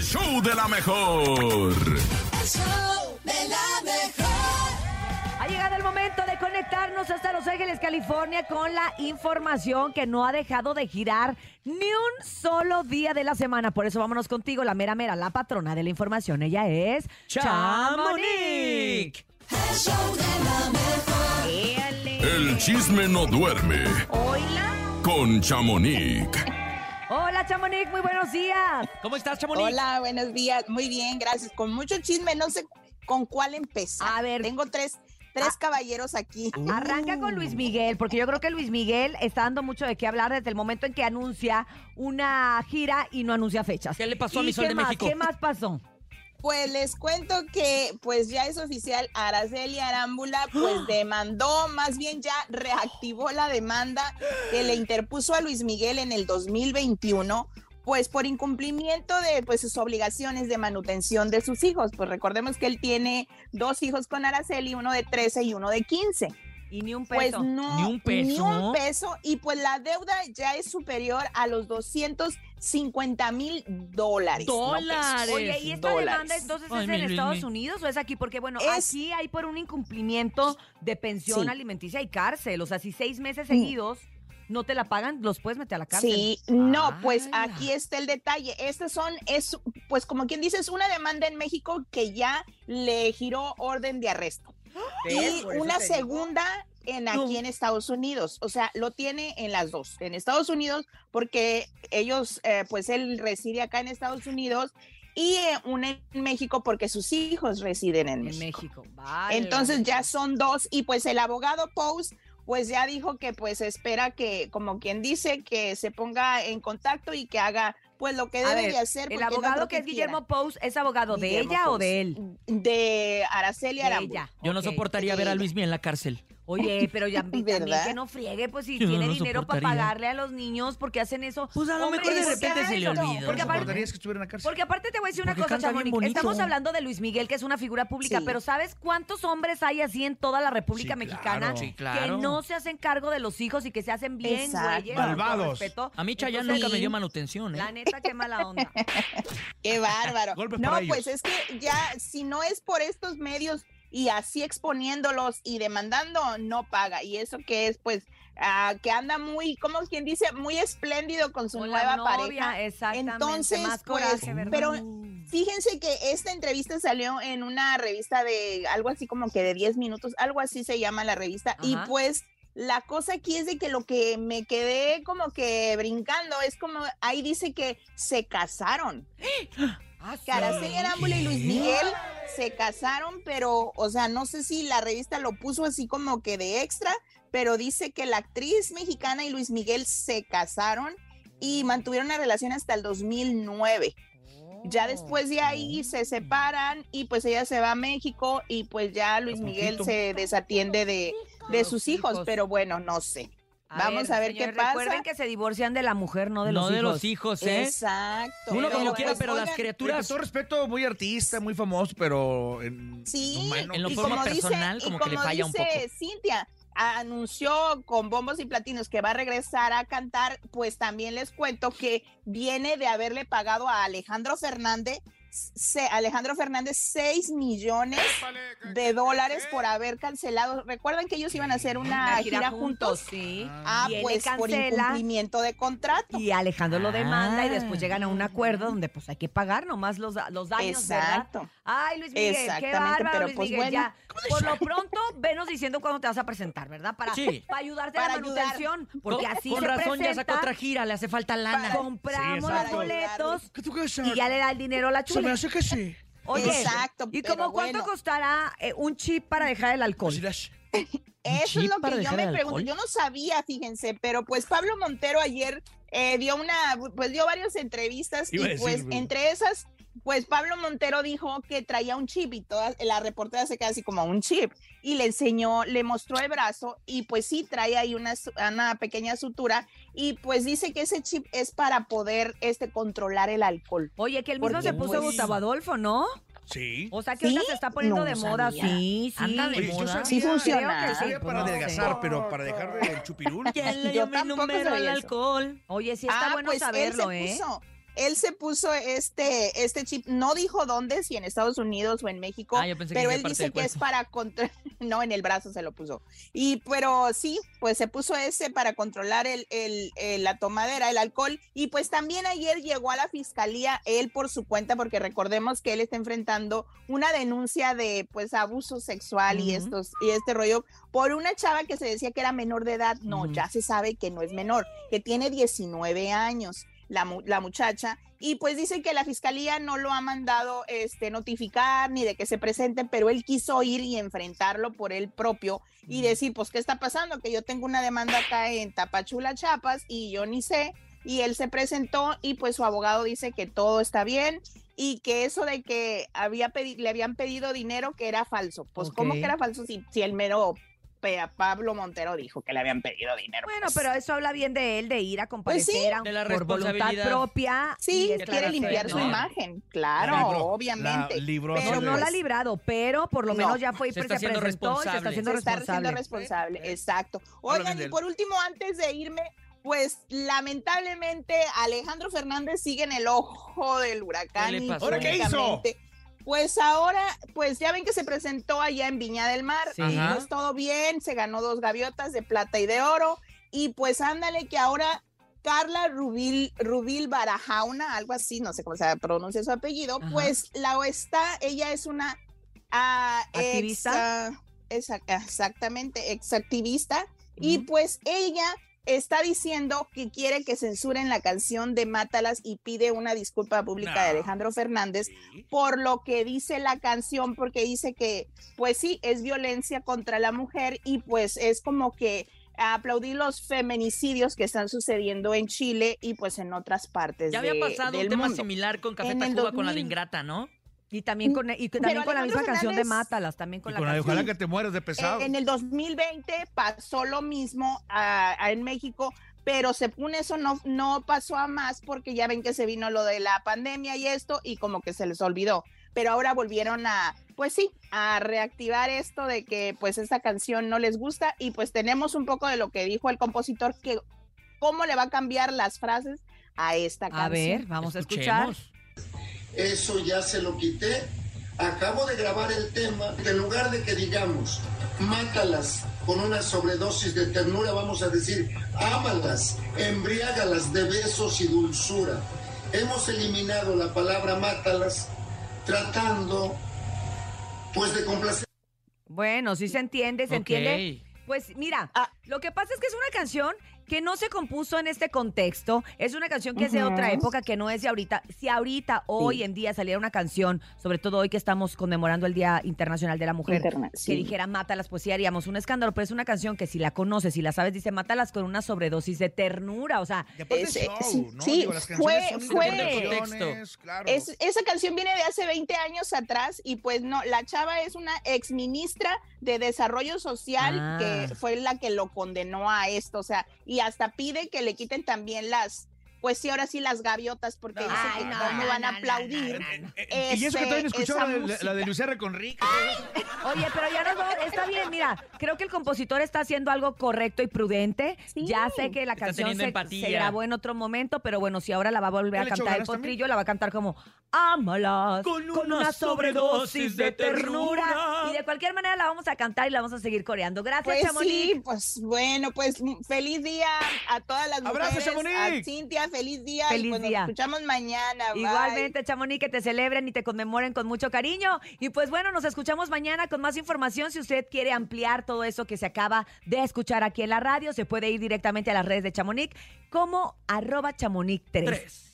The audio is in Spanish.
el show de la mejor. Ha llegado el momento de conectarnos hasta Los Ángeles, California, con la información que no ha dejado de girar ni un solo día de la semana. Por eso vámonos contigo, la mera mera, la patrona de la información. Ella es Chamonix. Éale. El chisme no duerme Hola. con Chamonix. Hola, Chamonix, muy buenos días. ¿Cómo estás, Chamonix? Hola, buenos días. Muy bien, gracias. Con mucho chisme, no sé con cuál empezar. A ver. Tengo tres, tres Ah. caballeros aquí. Arranca con Luis Miguel, porque yo creo que Luis Miguel está dando mucho de qué hablar desde el momento en que anuncia una gira y no anuncia fechas. ¿Qué le pasó a ¿Y mi Sol qué de más? México? ¿Qué más pasó? Pues les cuento que pues ya es oficial, Araceli Arámbula pues demandó, más bien ya reactivó la demanda que le interpuso a Luis Miguel en el 2021 pues por incumplimiento de pues sus obligaciones de manutención de sus hijos. Pues recordemos que él tiene dos hijos con Araceli, uno de 13 y uno de 15. Y ni un Pues peso. no, Ni un peso. Ni un peso. Y pues la deuda ya es superior a los 250 mil dólares. no. Dólares. Oye, ¿y esta dólares. demanda entonces Ay, es mi en. Estados Unidos o es aquí? Porque, bueno, Es- aquí hay por un incumplimiento de pensión Sí. alimenticia y cárcel. O sea, si seis meses Mm. seguidos no te la pagan, los puedes meter a la cárcel. Sí, no, pues aquí está el detalle. Estas son, es, pues como quien dice, es una demanda en México que ya le giró orden de arresto. Y una segunda en aquí en Estados Unidos. O sea, lo tiene en las dos. En Estados Unidos, porque ellos, eh, pues él reside acá en Estados Unidos. Y eh, una en México porque sus hijos residen en En México. México. Vale. Entonces ya son dos y pues el abogado Pous pues ya dijo que pues espera que como quien dice que se ponga en contacto y que haga pues lo que A debe ver, de hacer. El no abogado que es. Guillermo Pous, ¿es abogado de ella o de él? De Araceli ella. Yo no soportaría ver a Luis Miguel en la cárcel. Oye, pero ya también que no friegue, pues si Yo no tiene lo dinero para soportaría. pagarle a los niños, porque hacen eso? Pues a lo Hombre, mejor de ¿por qué repente se le hacen eso? olvidó. Porque ¿No aparte, soportarías que estuviera en la cárcel? porque aparte te voy a decir una Porque cosa, canta bien Chamonix. bonito. Estamos hablando de Luis Miguel, que es una figura pública, Sí. pero ¿sabes cuántos hombres hay así en toda la República Sí, Mexicana claro. Sí, que claro. no se hacen cargo de los hijos y que se hacen bien Exacto. güeyes? con todo Malvados. respeto? A mí Chayanne Entonces, nunca me dio manutención, ¿eh? La neta, qué mala onda. Qué bárbaro. Golpes no, para pues ellos. es que ya si no es por estos medios y así exponiéndolos y demandando, no paga. Y eso que es pues ah, que anda muy, como quien dice, muy espléndido con su Con nueva novia, pareja. exactamente. Entonces, más pues, pero Fíjense que esta entrevista salió en una revista de algo así como que de 10 minutos, algo así se llama la revista. Y pues la cosa aquí es de que lo que me quedé como que brincando es como ahí dice que se casaron. Ah, Araceli Arámbula y Luis. Miguel se casaron, pero, o sea, no sé si la revista lo puso así como que de extra, pero dice que la actriz mexicana y Luis Miguel se casaron y mantuvieron una relación hasta el 2009. Ya después de ahí se separan y pues ella se va a México y pues ya Luis Miguel se desatiende de, de sus hijos, hijos. pero bueno, no sé. Vamos a ver qué pasa. Recuerden que se divorcian de la mujer, no de los no hijos. de los hijos, ¿eh? Exacto. Uno como quiera, pues, pero las oigan, Con criaturas... todo respeto, muy artista, muy famoso, pero en Sí, humano, En lo y forma como dice- personal, y como que le falla un dice poco. Cintia, anunció con bombos y platinos que va a regresar a cantar, pues también les cuento que viene de haberle pagado a Alejandro Fernández, se- Alejandro Fernández 6 millones de dólares por haber cancelado. Recuerdan que ellos iban a hacer una, gira, juntos. sí. Ah, Y pues por cancela. incumplimiento de contrato. Y Alejandro lo demanda y Ah. después llegan a un acuerdo donde pues hay que pagar nomás los, los daños, ¿verdad? Exacto. Ay, Luis Miguel, qué Exactamente, bárbaro, pero Luis pues Miguel, bueno. ya. Por lo pronto, venos diciendo cuándo te vas a presentar, ¿verdad? Para, Sí. para ayudarte Para a la ayudar. manutención. Porque Con- así Con se razón ya sacó otra gira, le hace falta lana. compramos Sí, los boletos ¿Qué y ya le da el dinero a la Se me hace que sí. Oye, Exacto, ¿y como cuánto bueno. costará eh, un chip para dejar el alcohol? Las- Eso es lo que yo me pregunto. alcohol? Yo no sabía, fíjense, pero pues Pablo Montero ayer eh, dio una, pues dio varias entrevistas Iba y pues entre esas, pues Pablo Montero dijo que traía un chip y toda la reportera se queda así como un chip y le enseñó, le mostró el brazo y pues sí trae ahí una, pequeña sutura y pues dice que ese chip es para poder este controlar el alcohol. Oye, que el mismo se puso pues, Gustavo Adolfo, ¿no? Sí. O sea que ahorita ¿Sí? se está poniendo No de moda, sabía. sí, sí. Anda de Oye, moda. sabía- Sí funciona. Creo que Yo sí, sabía pues, para no sé. adelgazar, pero para dejar el chupirul. ¿Quién le Yo dio mi número al alcohol? Oye, sí está Ah, bueno pues él saberlo, se ¿eh? puso- él se puso este, este chip, no dijo dónde, si en Estados Unidos o en México, Ah, yo pensé que pero él dice que es para controlar, no, en el brazo se lo puso. Y pero sí, pues se puso ese para controlar el, el- el- la tomadera, el alcohol. Y pues también ayer llegó a la fiscalía él por su cuenta, porque recordemos que él está enfrentando una denuncia de pues abuso sexual y estos, y este rollo por una chava que se decía que era menor de edad. No, ya se sabe que no es menor, que tiene 19 años la, la muchacha. Y pues dice que la fiscalía no lo ha mandado este, notificar ni de que se presenten, pero él quiso ir y enfrentarlo por él propio y decir, pues, ¿qué está pasando? Que yo tengo una demanda acá en Tapachula, Chiapas, y yo ni sé. Y él se presentó y pues su abogado dice que todo está bien y que eso de que había le habían pedido dinero que era falso. Pues, ¿cómo que era falso si, si el mero Pablo Montero dijo que le habían pedido dinero? Bueno, Pues, pero eso habla bien de él, de ir a comparecer sí. a- De la por voluntad propia. Sí, y quiere limpiar su ¿no? imagen, claro, obviamente. la Pero no la ha pues, librado, pero por lo No. menos ya fue y Se está haciendo presentó y se está responsable. haciendo se está responsable. haciendo responsable, Sí, sí. exacto. Oigan, y por último, antes de irme, pues lamentablemente Alejandro Fernández sigue en el ojo del huracán. ¿Qué le pasó? ¿Ahora qué hizo? Pues ahora, pues ya ven que se presentó allá en Viña del Mar, Sí. Ajá. pues todo bien, se ganó dos gaviotas de plata y de oro, y pues ándale que ahora Carla Rubil, Rubil Barajauna, algo así, no sé cómo se pronuncia su apellido, Ajá. pues la está, ella es una ex, ¿Activista? exa- exactamente, exactivista, y pues ella está diciendo que quiere que censuren la canción de Mátalas y pide una disculpa pública de. Alejandro Fernández Sí. por lo que dice la canción, porque dice que, pues sí, es violencia contra la mujer y pues es como que aplaudir los feminicidios que están sucediendo en Chile y pues en otras partes Ya había de- pasado del un tema mundo. similar con Café Tacuba con la de 2000. Ingrata, ¿no? Y también con, y también Pero con la misma canción de Mátalas, también con Y la con la de canción. ojalá que te mueras de pesado. Eh, En el 2020 pasó lo mismo ah, en México, pero según eso no, no pasó a más porque ya ven que se vino lo de la pandemia y esto y como que se les olvidó. Pero ahora volvieron a, pues sí, a reactivar esto de que pues esta canción no les gusta y pues tenemos un poco de lo que dijo el compositor que cómo le va a cambiar las frases a esta canción. A ver, vamos a escuchar. Eso ya se lo quité. Acabo de grabar el tema. En lugar de que digamos, mátalas con una sobredosis de ternura, vamos a decir, ámalas, embriágalas de besos y dulzura. Hemos eliminado la palabra mátalas tratando, pues, de complacer. Bueno, sí se entiende, se entiende. Pues mira, Ah. lo que pasa es que es una canción que no se compuso en este contexto. Es una canción que es de otra época, que no es de ahorita. Si ahorita, hoy en día, saliera una canción, sobre todo hoy que estamos conmemorando el Día Internacional de la Mujer, Interna- que sí. dijera mátalas, pues sí haríamos un escándalo. Pero es una canción que si la conoces, si la sabes, dice mátalas con una sobredosis de ternura. O sea, Es- show, sí, ¿no? sí, Digo, las fue- canciones son fue- claro. Es, esa canción viene de hace 20 años atrás y pues no, la chava es una ex ministra de Desarrollo Social Ah. que fue la que lo condenó a esto, o sea, y hasta pide que le quiten también las, pues sí, ahora sí las gaviotas porque No, dice Ay, que no, cómo no, van a no, no, aplaudir. no, y eso que todavía no escuchó esa la, de- la de Lucía Reconrique. Oye, pero ya nos vamos. Está bien, mira. Creo que el compositor está haciendo algo correcto y prudente. Sí. Ya sé que la Está canción se, se grabó en otro momento, pero bueno, si ahora la va a volver ¿Ya a cantar el potrillo, la va a cantar como Ámalas. Con una sobredosis de ternura. Y de cualquier manera la vamos a cantar y la vamos a seguir coreando. Gracias, Pues Chamonix. sí, pues bueno, pues feliz día a todas las Abrazo, mujeres, Chamonix. a Cintia, feliz día Feliz y pues día. nos escuchamos mañana. bye. Igualmente, Chamonix, que te celebren y te conmemoren con mucho cariño. Y pues bueno, nos escuchamos mañana con más información. Si usted quiere ampliar todo eso que se acaba de escuchar aquí en la radio, se puede ir directamente a las redes de Chamonix como arroba Chamonix 3. Tres.